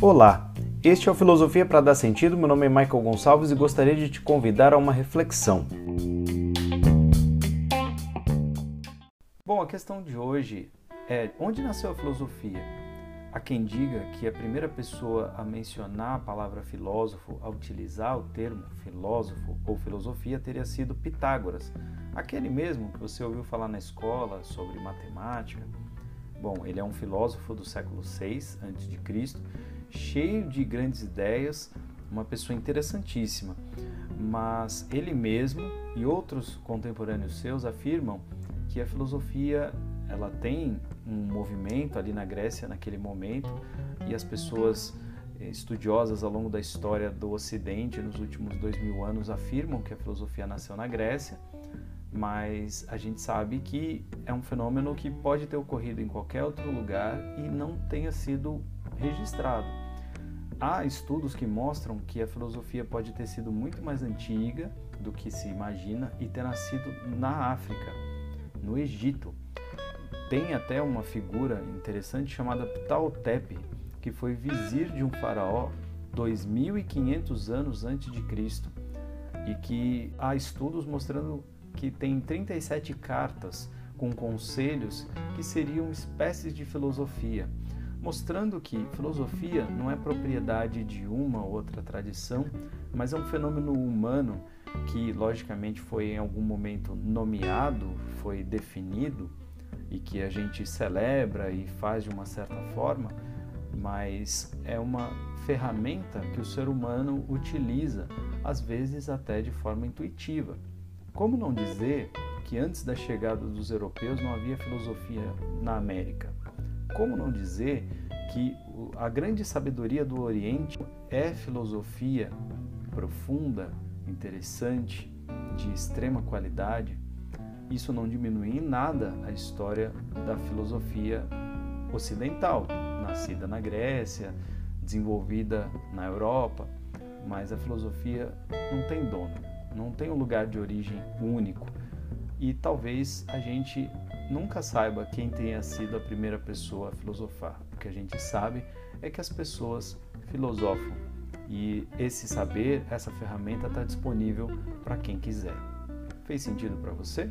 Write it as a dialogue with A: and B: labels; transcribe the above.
A: Olá, este é o Filosofia para Dar Sentido. Meu nome é Michael Gonçalves e gostaria de te convidar a uma reflexão. Bom, a questão de hoje é onde nasceu a filosofia? Há quem diga que a primeira pessoa a mencionar a palavra filósofo, a utilizar o termo filósofo ou filosofia, teria sido Pitágoras, aquele mesmo que você ouviu falar na escola sobre matemática. Bom, ele é um filósofo do século VI a.C., cheio de grandes ideias, uma pessoa interessantíssima. Mas ele mesmo e outros contemporâneos seus afirmam que a filosofia ela tem um movimento ali na Grécia naquele momento e as pessoas eh, estudiosas ao longo da história do Ocidente nos últimos dois mil anos afirmam que a filosofia nasceu na Grécia, mas a gente sabe que é um fenômeno que pode ter ocorrido em qualquer outro lugar e não tenha sido registrado. Há estudos que mostram que a filosofia pode ter sido muito mais antiga do que se imagina e ter nascido na África, no Egito. Tem até uma figura interessante chamada Ptahotep, que foi vizir de um faraó 2500 anos antes de Cristo e que há estudos mostrando que tem 37 cartas com conselhos que seriam espécies de filosofia, mostrando que filosofia não é propriedade de uma ou outra tradição, mas é um fenômeno humano que logicamente foi em algum momento nomeado, foi definido e que a gente celebra e faz de uma certa forma, mas é uma ferramenta que o ser humano utiliza, às vezes até de forma intuitiva. Como não dizer que antes da chegada dos europeus não havia filosofia na América? Como não dizer que a grande sabedoria do Oriente é filosofia profunda, interessante, de extrema qualidade? isso não diminui em nada a história da filosofia ocidental, nascida na Grécia, desenvolvida na Europa, mas a filosofia não tem dono, não tem um lugar de origem único. E talvez a gente nunca saiba quem tenha sido a primeira pessoa a filosofar. O que a gente sabe é que as pessoas filosofam e esse saber, essa ferramenta está disponível para quem quiser. Fez sentido para você?